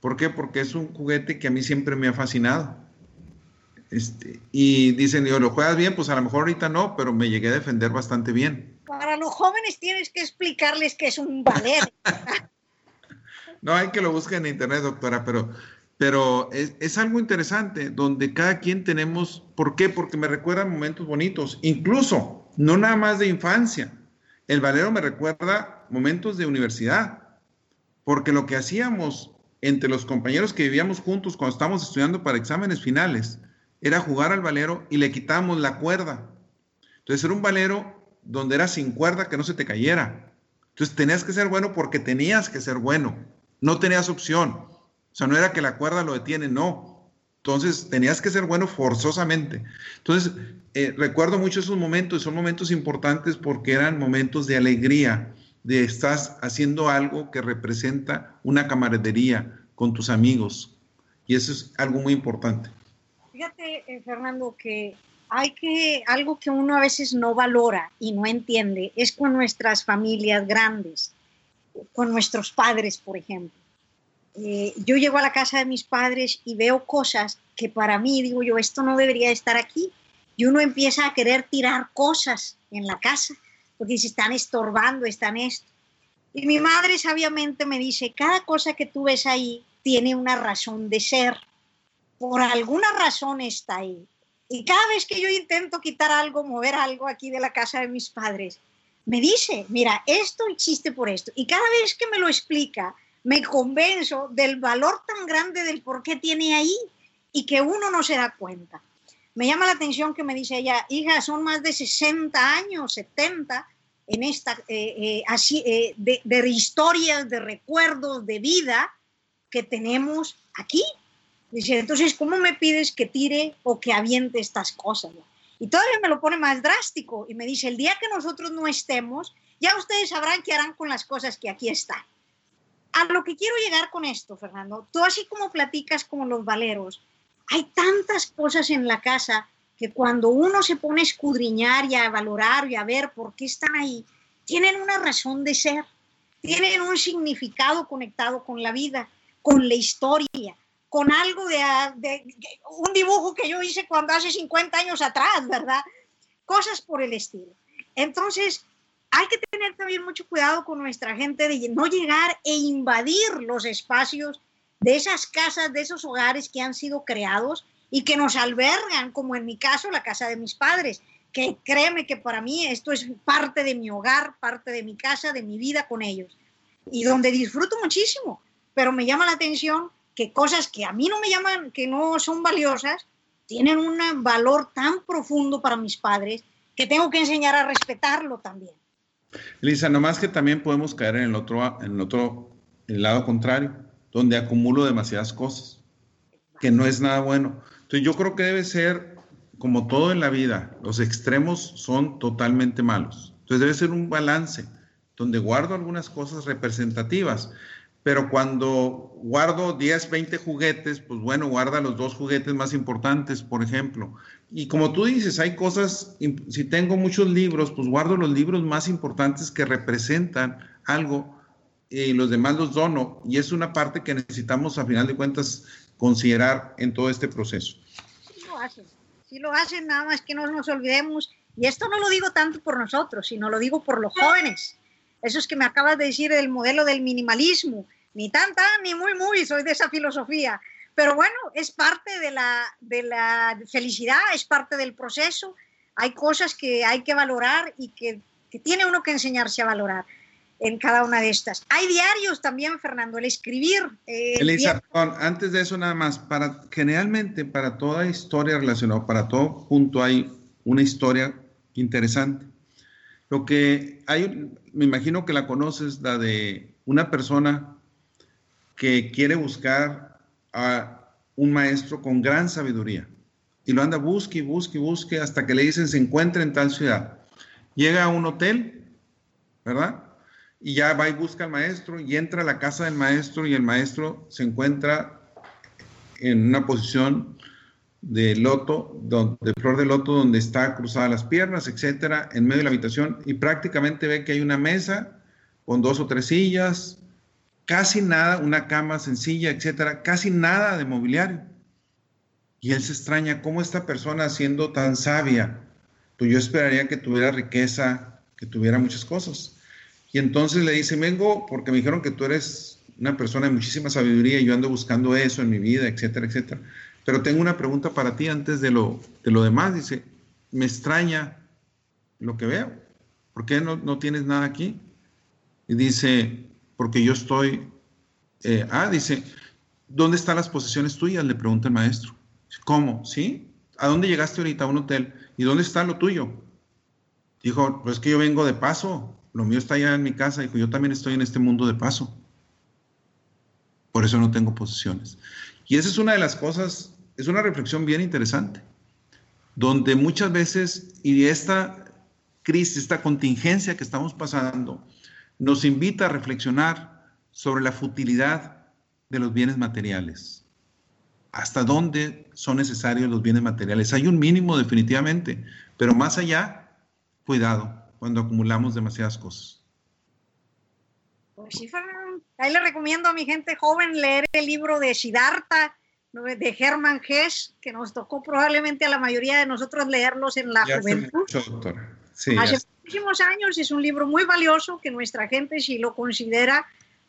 ¿Por qué? Porque es un juguete que a mí siempre me ha fascinado. Este, y dicen, yo ¿lo juegas bien? Pues a lo mejor ahorita no, pero me llegué a defender bastante bien. Para los jóvenes tienes que explicarles que es un valero. *laughs* no, hay que lo busquen en internet, doctora, pero pero es, algo interesante donde cada quien tenemos, ¿por qué? Porque me recuerda momentos bonitos, incluso, no nada más de infancia. El valero me recuerda momentos de universidad, porque lo que hacíamos entre los compañeros que vivíamos juntos cuando estábamos estudiando para exámenes finales era jugar al valero y le quitábamos la cuerda. Entonces era un valero donde era sin cuerda que no se te cayera. Entonces tenías que ser bueno porque tenías que ser bueno, no tenías opción. O sea, no era que la cuerda lo detiene, no. Entonces tenías que ser bueno forzosamente. Entonces, eh, recuerdo mucho esos momentos, son momentos importantes porque eran momentos de alegría, de estás haciendo algo que representa una camaradería con tus amigos. Y eso es algo muy importante. Fíjate, eh, Fernando, que hay que, algo que uno a veces no valora y no entiende, es con nuestras familias grandes, con nuestros padres, por ejemplo. Eh, yo llego a la casa de mis padres y veo cosas que para mí, digo yo, esto no debería estar aquí. Y uno empieza a querer tirar cosas en la casa, porque se están estorbando, están esto. Y mi madre sabiamente me dice, cada cosa que tú ves ahí tiene una razón de ser. Por alguna razón está ahí. Y cada vez que yo intento quitar algo, mover algo aquí de la casa de mis padres, me dice, mira, esto existe por esto. Y cada vez que me lo explica, me convenzo del valor tan grande del por qué tiene ahí y que uno no se da cuenta. Me llama la atención que me dice ella, hija, son más de 60 años, 70, en esta, eh, eh, así, eh, de, historias, de recuerdos, de vida que tenemos aquí. Dice, entonces, ¿cómo me pides que tire o que aviente estas cosas? Y todavía me lo pone más drástico y me dice, el día que nosotros no estemos, ya ustedes sabrán qué harán con las cosas que aquí están a lo que quiero llegar con esto, Fernando, tú así como platicas como los valeros, hay tantas cosas en la casa que cuando uno se pone a escudriñar y a valorar y a ver por qué están ahí, tienen una razón de ser, tienen un significado conectado con la vida, con la historia, con algo de, de, un dibujo que yo hice cuando hace 50 años atrás, ¿verdad? Cosas por el estilo. Entonces, hay que tener también mucho cuidado con nuestra gente de no llegar e invadir los espacios de esas casas, de esos hogares que han sido creados y que nos albergan, como en mi caso, la casa de mis padres, que créeme que para mí esto es parte de mi hogar, parte de mi casa, de mi vida con ellos, y donde disfruto muchísimo, pero me llama la atención que cosas que a mí no me llaman, que no son valiosas, tienen un valor tan profundo para mis padres que tengo que enseñar a respetarlo también. Elisa, nomás que también podemos caer en el otro, en el otro, el lado contrario, donde acumulo demasiadas cosas, que no es nada bueno. Entonces yo creo que debe ser como todo en la vida, los extremos son totalmente malos. Entonces debe ser un balance donde guardo algunas cosas representativas, pero cuando guardo 10, 20 juguetes, pues bueno, guarda los dos juguetes más importantes, por ejemplo. Y como tú dices, hay cosas, si tengo muchos libros, pues guardo los libros más importantes que representan algo y los demás los dono. Y es una parte que necesitamos, a final de cuentas, considerar en todo este proceso. Sí lo hacen, sí lo hacen, nada más que no nos olvidemos. Y esto no lo digo tanto por nosotros, sino lo digo por los jóvenes. Eso es que me acabas de decir del modelo del minimalismo. Ni tan, tan, ni muy, muy, soy de esa filosofía. Pero bueno, es parte de la, de la felicidad, es parte del proceso. Hay cosas que hay que valorar y que, que tiene uno que enseñarse a valorar en cada una de estas. Hay diarios también, Fernando, el escribir. Eh, Elisa, antes de eso nada más, para, generalmente para toda historia relacionada, para todo punto hay una historia interesante. Lo que hay, me imagino que la conoces, la de una persona que quiere buscar a un maestro con gran sabiduría y lo anda busque y busque y busque hasta que le dicen se encuentra en tal ciudad. Llega a un hotel, ¿verdad? y ya va y busca al maestro y entra a la casa del maestro y el maestro se encuentra en una posición de loto, de flor de loto donde está cruzadas las piernas, etcétera, en medio de la habitación y prácticamente ve que hay una mesa con dos o tres sillas, casi nada, una cama sencilla, etcétera, casi nada de mobiliario. Y él se extraña cómo esta persona siendo tan sabia, pues yo esperaría que tuviera riqueza, que tuviera muchas cosas. Y entonces le dice, vengo porque me dijeron que tú eres una persona de muchísima sabiduría y yo ando buscando eso en mi vida, etcétera, etcétera. Pero tengo una pregunta para ti antes de lo, de lo demás. Dice, me extraña lo que veo. ¿Por qué no, no tienes nada aquí? Y dice, porque yo estoy... Eh, ah, dice, ¿dónde están las posesiones tuyas? Le pregunta el maestro. ¿Cómo? ¿Sí? ¿A dónde llegaste ahorita? A un hotel. ¿Y dónde está lo tuyo? Dijo, pues que yo vengo de paso lo mío está allá en mi casa, dijo, yo también estoy en este mundo de paso. Por eso no tengo posesiones. Y esa es una de las cosas, es una reflexión bien interesante, donde muchas veces, y esta crisis, esta contingencia que estamos pasando, nos invita a reflexionar sobre la futilidad de los bienes materiales. ¿Hasta dónde son necesarios los bienes materiales? Hay un mínimo definitivamente, pero más allá, cuidado cuando acumulamos demasiadas cosas. Pues sí, ahí le recomiendo a mi gente joven leer el libro de Siddhartha, de Hermann Hesse, que nos tocó probablemente a la mayoría de nosotros leerlos en la juventud. Hace, hace muchísimos años es un libro muy valioso que nuestra gente, si lo considera,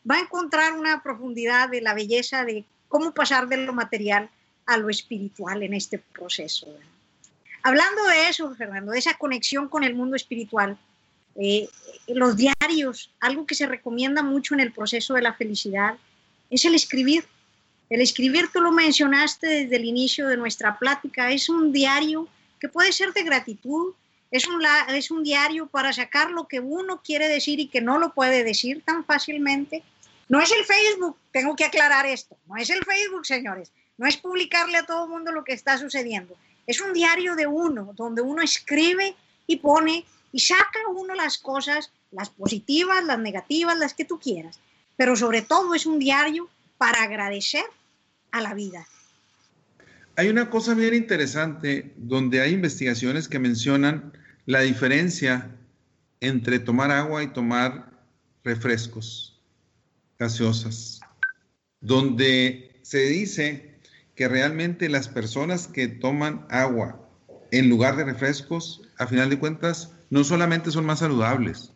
va a encontrar una profundidad de la belleza de cómo pasar de lo material a lo espiritual en este proceso. Hablando de eso, Fernando, de esa conexión con el mundo espiritual, eh, los diarios, algo que se recomienda mucho en el proceso de la felicidad, es el escribir. El escribir, tú lo mencionaste desde el inicio de nuestra plática, es un diario que puede ser de gratitud, es un, es un diario para sacar lo que uno quiere decir y que no lo puede decir tan fácilmente. No es el Facebook, tengo que aclarar esto, no es el Facebook, señores, no es publicarle a todo el mundo lo que está sucediendo es un diario de uno, donde uno escribe y pone y saca uno las cosas, las positivas, las negativas, las que tú quieras. Pero sobre todo es un diario para agradecer a la vida. Hay una cosa bien interesante donde hay investigaciones que mencionan la diferencia entre tomar agua y tomar refrescos gaseosas, donde se dice que realmente las personas que toman agua en lugar de refrescos, a final de cuentas, no solamente son más saludables,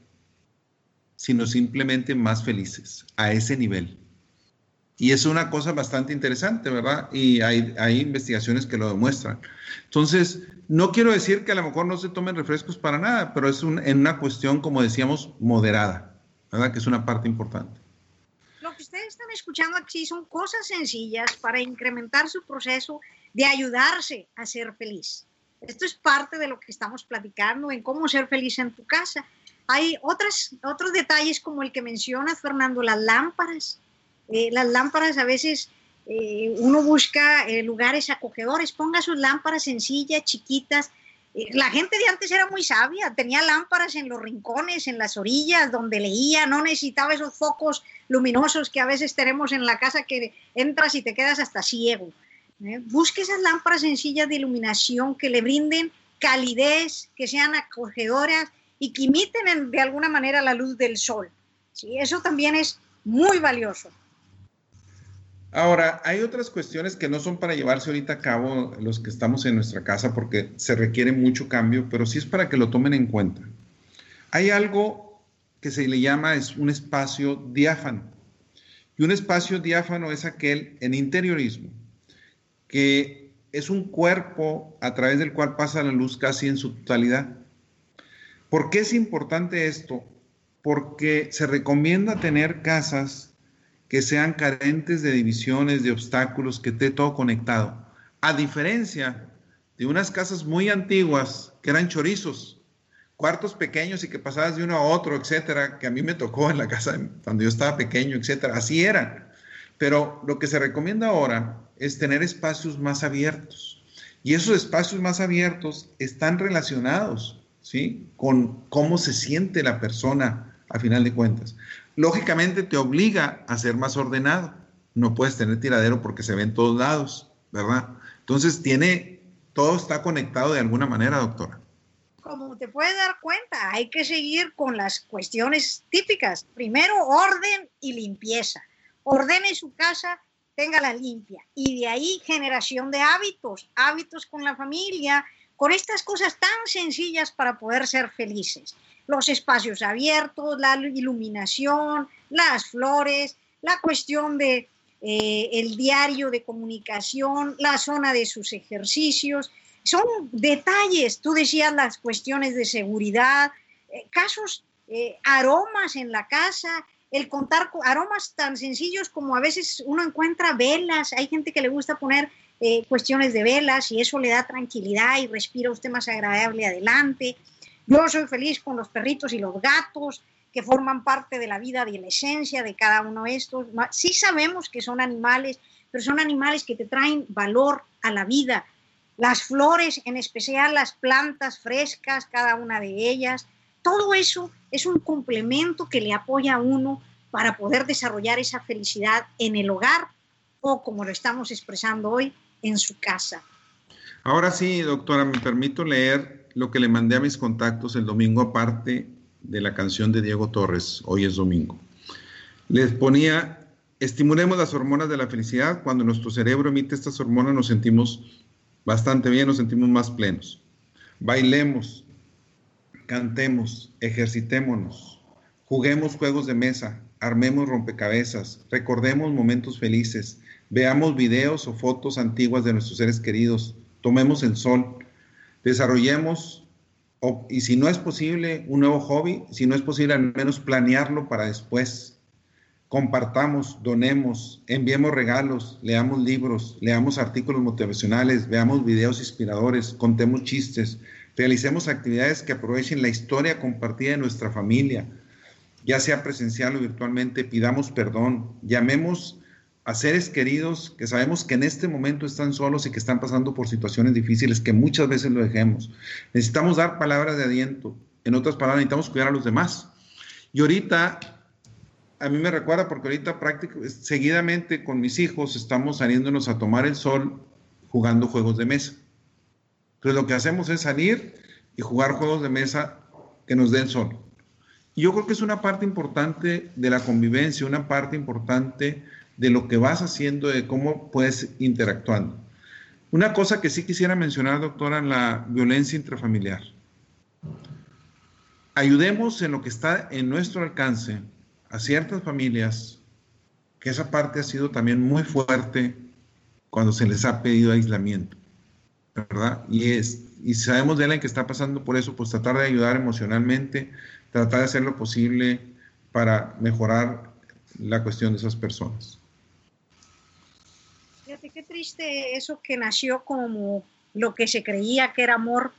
sino simplemente más felices a ese nivel. Y es una cosa bastante interesante, ¿verdad? Y hay, hay, investigaciones que lo demuestran. Entonces, no quiero decir que a lo mejor no se tomen refrescos para nada, pero es en una cuestión, como decíamos, moderada, ¿verdad? Que es una parte importante que ustedes están escuchando aquí son cosas sencillas para incrementar su proceso de ayudarse a ser feliz. Esto es parte de lo que estamos platicando en cómo ser feliz en tu casa. Hay otras, otros detalles como el que mencionas, Fernando, las lámparas. Eh, las lámparas a veces eh, uno busca eh, lugares acogedores, ponga sus lámparas sencillas, chiquitas, Eh, la gente de antes era muy sabia, tenía lámparas en los rincones, en las orillas, donde leía, no necesitaba esos focos luminosos que a veces tenemos en la casa que entras y te quedas hasta ciego. Busque esas lámparas sencillas de iluminación que le brinden calidez, que sean acogedoras y que imiten de alguna manera la luz del sol. ¿sí? Eso también es muy valioso. Ahora, hay otras cuestiones que no son para llevarse ahorita a cabo los que estamos en nuestra casa porque se requiere mucho cambio, pero sí es para que lo tomen en cuenta. Hay algo que se le llama es un espacio diáfano. Y un espacio diáfano es aquel en interiorismo, que es un cuerpo a través del cual pasa la luz casi en su totalidad. ¿Por qué es importante esto? Porque se recomienda tener casas que sean carentes de divisiones, de obstáculos, que esté todo conectado. A diferencia de unas casas muy antiguas que eran chorizos, cuartos pequeños y que pasabas de uno a otro, etcétera, que a mí me tocó en la casa cuando yo estaba pequeño, etcétera. Así eran. Pero lo que se recomienda ahora es tener espacios más abiertos. Y esos espacios más abiertos están relacionados, ¿sí? Con cómo se siente la persona a final de cuentas lógicamente te obliga a ser más ordenado. No puedes tener tiradero porque se ve en todos lados, ¿verdad? Entonces tiene, todo está conectado de alguna manera, doctora. Como te puedes dar cuenta, hay que seguir con las cuestiones típicas. Primero, orden y limpieza. Ordene su casa, téngala limpia. Y de ahí generación de hábitos, hábitos con la familia, con estas cosas tan sencillas para poder ser felices los espacios abiertos, la iluminación, las flores, la cuestión de eh, el diario de comunicación, la zona de sus ejercicios. Son detalles, tú decías las cuestiones de seguridad, eh, casos, eh, aromas en la casa, el contar aromas tan sencillos como a veces uno encuentra velas, hay gente que le gusta poner cuestiones de velas y eso le da tranquilidad y respira usted más agradable adelante. Yo soy feliz con los perritos y los gatos que forman parte de la vida, de la esencia de cada uno de estos. Sí sabemos que son animales, pero son animales que te traen valor a la vida. Las flores, en especial las plantas frescas, cada una de ellas, todo eso es un complemento que le apoya a uno para poder desarrollar esa felicidad en el hogar o, como lo estamos expresando hoy, en su casa. Ahora sí, doctora, me permito leer lo que le mandé a mis contactos el domingo aparte de la canción de Diego Torres, hoy es domingo. Les ponía, estimulemos las hormonas de la felicidad. Cuando nuestro cerebro emite estas hormonas nos sentimos bastante bien, nos sentimos más plenos. Bailemos, cantemos, ejercitémonos, juguemos juegos de mesa, armemos rompecabezas, recordemos momentos felices, veamos videos o fotos antiguas de nuestros seres queridos, tomemos el sol, desarrollemos, y si no es posible, un nuevo hobby, si no es posible, al menos planearlo para después. Compartamos, donemos, enviemos regalos, leamos libros, leamos artículos motivacionales, veamos videos inspiradores, contemos chistes, realicemos actividades que aprovechen la historia compartida de nuestra familia, ya sea presencial o virtualmente, pidamos perdón, llamemos a seres queridos que sabemos que en este momento están solos y que están pasando por situaciones difíciles que muchas veces lo dejemos. Necesitamos dar palabras de aliento. En otras palabras, necesitamos cuidar a los demás. Y ahorita, a mí me recuerda porque ahorita prácticamente, seguidamente con mis hijos estamos saliéndonos a tomar el sol jugando juegos de mesa. Entonces lo que hacemos es salir y jugar juegos de mesa que nos den sol. Y yo creo que es una parte importante de la convivencia, una parte importante de lo que vas haciendo, de cómo puedes interactuando. Una cosa que sí quisiera mencionar, doctora, la violencia intrafamiliar. Ayudemos en lo que está en nuestro alcance a ciertas familias, que esa parte ha sido también muy fuerte cuando se les ha pedido aislamiento, ¿verdad? Y, es, y sabemos de alguien que está pasando por eso, pues tratar de ayudar emocionalmente, tratar de hacer lo posible para mejorar la cuestión de esas personas qué triste eso que nació como lo que se creía que era amor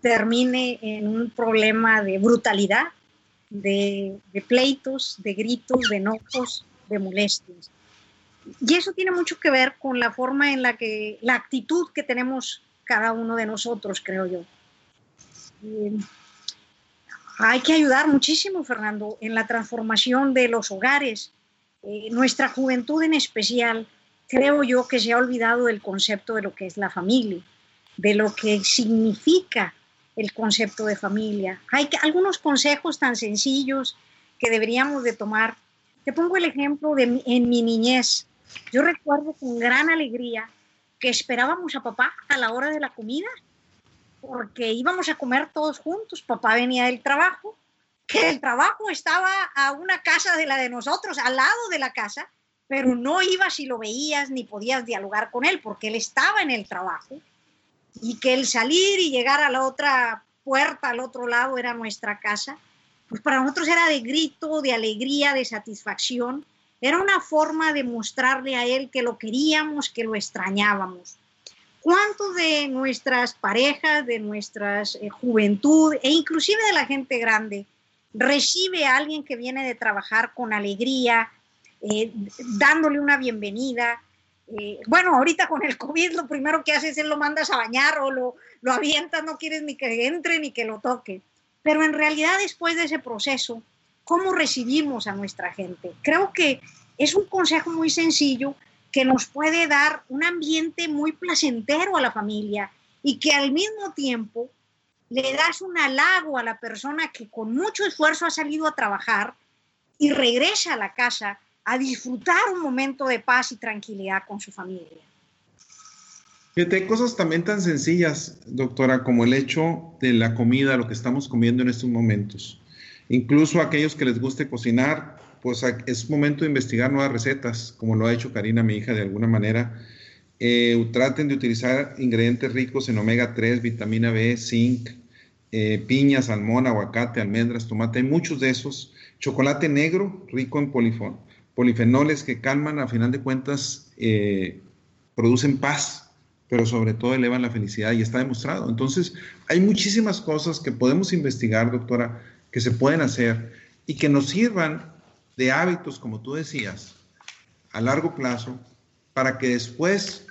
termine en un problema de brutalidad, de, pleitos, de gritos, de enojos, de molestias. Y eso tiene mucho que ver con la forma en la que, la actitud que tenemos cada uno de nosotros, creo yo. Eh, hay que ayudar muchísimo, Fernando, en la transformación de los hogares. Eh, nuestra juventud en especial, creo yo que se ha olvidado del concepto de lo que es la familia, de lo que significa el concepto de familia. Hay algunos consejos tan sencillos que deberíamos de tomar. Te pongo el ejemplo de en mi niñez. Yo recuerdo con gran alegría que esperábamos a papá a la hora de la comida porque íbamos a comer todos juntos. Papá venía del trabajo, que el trabajo estaba a una casa de la de nosotros, al lado de la casa, pero no ibas y lo veías ni podías dialogar con él porque él estaba en el trabajo y que el salir y llegar a la otra puerta, al otro lado, era nuestra casa, pues para nosotros era de grito, de alegría, de satisfacción. Era una forma de mostrarle a él que lo queríamos, que lo extrañábamos. ¿Cuánto de nuestras parejas, de nuestra eh, juventud e inclusive de la gente grande recibe a alguien que viene de trabajar con alegría, eh, dándole una bienvenida? Eh, bueno, ahorita con el COVID lo primero que haces es lo mandas a bañar o lo, lo avientas, no quieres ni que entre ni que lo toque. Pero en realidad después de ese proceso, ¿cómo recibimos a nuestra gente? Creo que es un consejo muy sencillo que nos puede dar un ambiente muy placentero a la familia y que al mismo tiempo le das un halago a la persona que con mucho esfuerzo ha salido a trabajar y regresa a la casa a disfrutar un momento de paz y tranquilidad con su familia. Fíjate, hay cosas también tan sencillas, doctora, como el hecho de la comida, lo que estamos comiendo en estos momentos. Incluso aquellos que les guste cocinar, pues es momento de investigar nuevas recetas, como lo ha hecho Karina, mi hija, de alguna manera. Eh, traten de utilizar ingredientes ricos en omega 3, vitamina B, zinc, eh, piña, salmón, aguacate, almendras, tomate, hay muchos de esos. Chocolate negro, rico en polifenoles que calman, a final de cuentas, eh, producen paz, pero sobre todo elevan la felicidad y está demostrado. Entonces, hay muchísimas cosas que podemos investigar, doctora, que se pueden hacer y que nos sirvan de hábitos, como tú decías, a largo plazo, para que después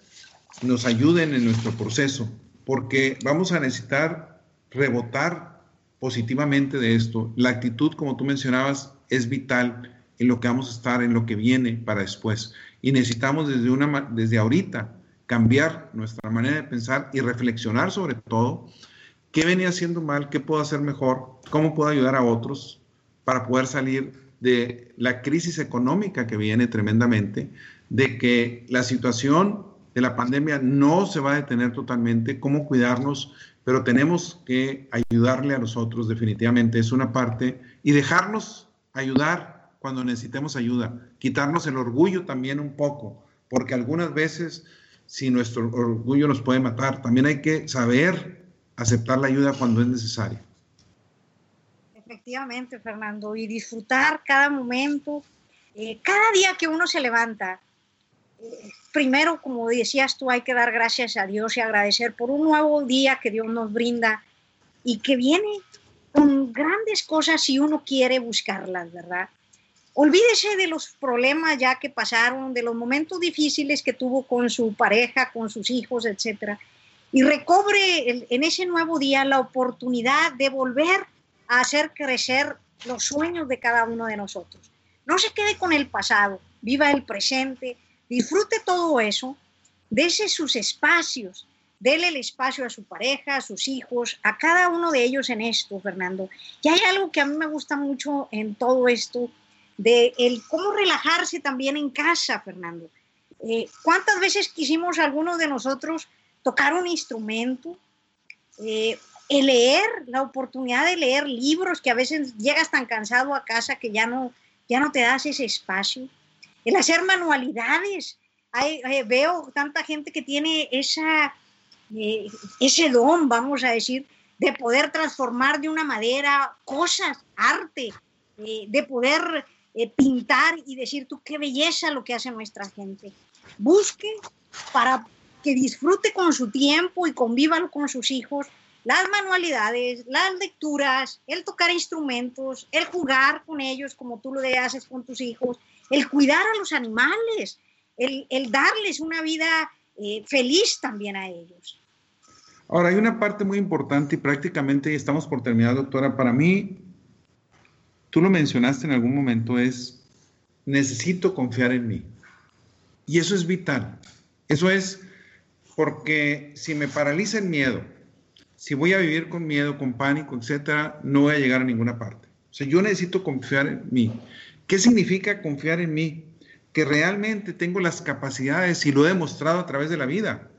nos ayuden en nuestro proceso, porque vamos a necesitar rebotar positivamente de esto. La actitud, como tú mencionabas, es vital en lo que vamos a estar, en lo que viene para después. Y necesitamos desde, una, desde ahorita cambiar nuestra manera de pensar y reflexionar sobre todo qué venía haciendo mal, qué puedo hacer mejor, cómo puedo ayudar a otros para poder salir de la crisis económica que viene tremendamente, de que la situación de la pandemia no se va a detener totalmente, cómo cuidarnos, pero tenemos que ayudarle a los otros definitivamente, es una parte, y dejarnos ayudar cuando necesitemos ayuda, quitarnos el orgullo también un poco, porque algunas veces si nuestro orgullo nos puede matar, también hay que saber aceptar la ayuda cuando es necesario. Efectivamente, Fernando, y disfrutar cada momento, eh, cada día que uno se levanta. Eh, primero, como decías tú, hay que dar gracias a Dios y agradecer por un nuevo día que Dios nos brinda y que viene con grandes cosas si uno quiere buscarlas, ¿verdad? Olvídese de los problemas ya que pasaron, de los momentos difíciles que tuvo con su pareja, con sus hijos, etcétera, y recobre en ese nuevo día la oportunidad de volver a hacer crecer los sueños de cada uno de nosotros. No se quede con el pasado, viva el presente, disfrute todo eso, dése sus espacios, déle el espacio a su pareja, a sus hijos, a cada uno de ellos en esto, Fernando. Y hay algo que a mí me gusta mucho en todo esto, de el cómo relajarse también en casa, Fernando. Eh, ¿Cuántas veces quisimos algunos de nosotros tocar un instrumento? Eh, el leer, la oportunidad de leer libros que a veces llegas tan cansado a casa que ya no, ya no te das ese espacio. El hacer manualidades. Eh, veo tanta gente que tiene esa, eh, ese don, vamos a decir, de poder transformar de una madera cosas, arte, eh, de poder pintar y decir tú qué belleza lo que hace nuestra gente. Busque para que disfrute con su tiempo y convivan con sus hijos las manualidades, las lecturas, el tocar instrumentos, el jugar con ellos como tú lo haces con tus hijos, el cuidar a los animales, el, darles una vida eh, feliz también a ellos. Ahora, hay una parte muy importante y prácticamente estamos por terminar, doctora. Para mí, tú lo mencionaste en algún momento, es necesito confiar en mí. Y eso es vital. Eso es porque si me paraliza el miedo, si voy a vivir con miedo, con pánico, etcétera, no voy a llegar a ninguna parte. O sea, yo necesito confiar en mí. ¿Qué significa confiar en mí? Que realmente tengo las capacidades y lo he demostrado a través de la vida.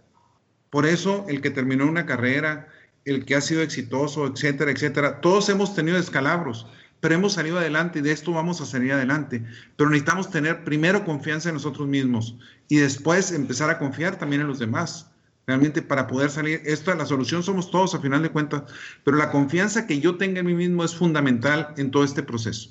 Por eso, el que terminó una carrera, el que ha sido exitoso, etcétera, etcétera, todos hemos tenido descalabros pero hemos salido adelante y de esto vamos a salir adelante. Pero necesitamos tener primero confianza en nosotros mismos y después empezar a confiar también en los demás. Realmente para poder salir, esta la solución somos todos a final de cuentas, pero la confianza que yo tenga en mí mismo es fundamental en todo este proceso.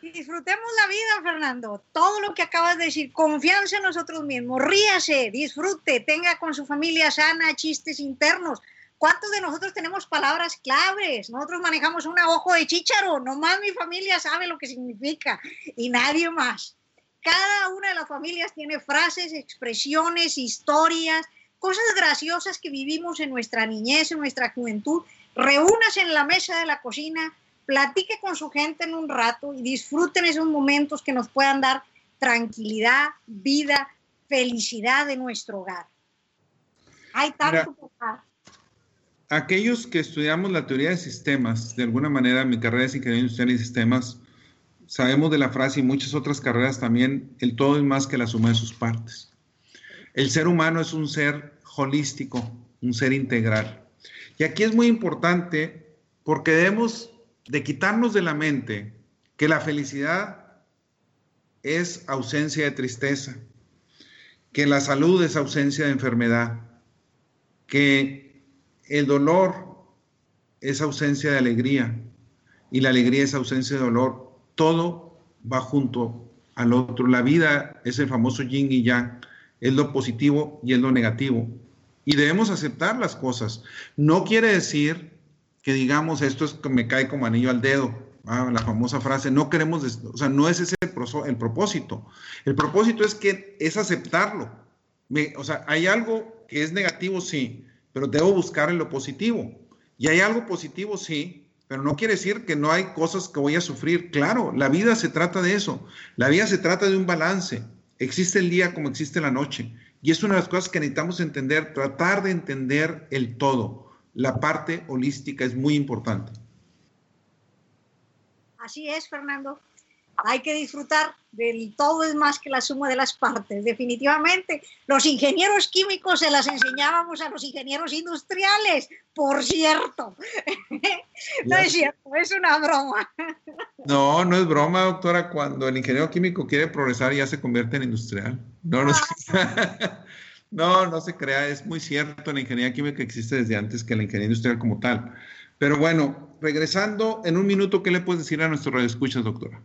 Disfrutemos la vida, Fernando. Todo lo que acabas de decir, confianza en nosotros mismos, ríase, disfrute, tenga con su familia sana chistes internos, ¿Cuántos de nosotros tenemos palabras claves? Nosotros manejamos un ojo de chícharo, nomás mi familia sabe lo que significa y nadie más. Cada una de las familias tiene frases, expresiones, historias, cosas graciosas que vivimos en nuestra niñez, en nuestra juventud. Reúnase en la mesa de la cocina, platique con su gente en un rato y disfruten esos momentos que nos puedan dar tranquilidad, vida, felicidad de nuestro hogar. Hay tanto por aquellos que estudiamos la teoría de sistemas, de alguna manera mi carrera es ingeniería industrial y sistemas, sabemos de la frase y muchas otras carreras también, el todo es más que la suma de sus partes. El ser humano es un ser holístico, un ser integral. Y aquí es muy importante porque debemos de quitarnos de la mente que la felicidad es ausencia de tristeza, que la salud es ausencia de enfermedad, que el dolor es ausencia de alegría y la alegría es ausencia de dolor. Todo va junto al otro. La vida es el famoso yin y yang, es lo positivo y es lo negativo. Y debemos aceptar las cosas. No quiere decir que digamos esto es que me cae como anillo al dedo, ah, la famosa frase, no queremos, o sea, no es ese el, propósito. El propósito es que es aceptarlo. o sea, hay algo que es negativo, sí, pero debo buscar en lo positivo. Y hay algo positivo, sí, pero no quiere decir que no hay cosas que voy a sufrir. Claro, la vida se trata de eso. La vida se trata de un balance. Existe el día como existe la noche. Y es una de las cosas que necesitamos entender, tratar de entender el todo. La parte holística es muy importante. Así es, Fernando hay que disfrutar del todo es más que la suma de las partes. Definitivamente, los ingenieros químicos se las enseñábamos a los ingenieros industriales, por cierto. *laughs* no es cierto, es una broma. no, no es broma, doctora. Cuando el ingeniero químico quiere progresar, ya se convierte en industrial. No, no, ah. *laughs* no, no se crea, es muy cierto. La ingeniería química existe desde antes que la ingeniería industrial como tal. Pero bueno, regresando en un minuto, ¿qué le puedes decir a nuestros radioescuchas, doctora?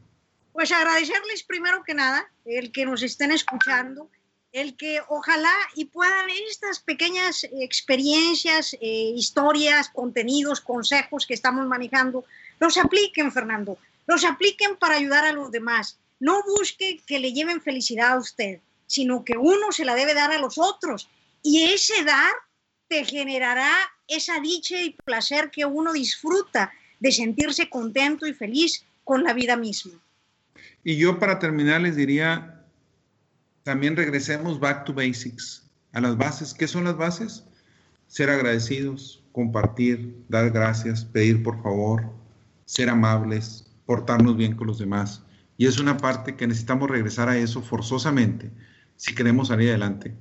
Pues agradecerles primero que nada el que nos estén escuchando, el que ojalá y puedan estas pequeñas experiencias, eh, historias, contenidos, consejos que estamos manejando, los apliquen, Fernando, los apliquen para ayudar a los demás. No busque que le lleven felicidad a usted, sino que uno se la debe dar a los otros. Y ese dar te generará esa dicha y placer que uno disfruta de sentirse contento y feliz con la vida misma. Y yo para terminar les diría, también regresemos back to basics, a las bases. ¿Qué son las bases? Ser agradecidos, compartir, dar gracias, pedir por favor, ser amables, portarnos bien con los demás. Y es una parte que necesitamos regresar a eso forzosamente si queremos salir adelante.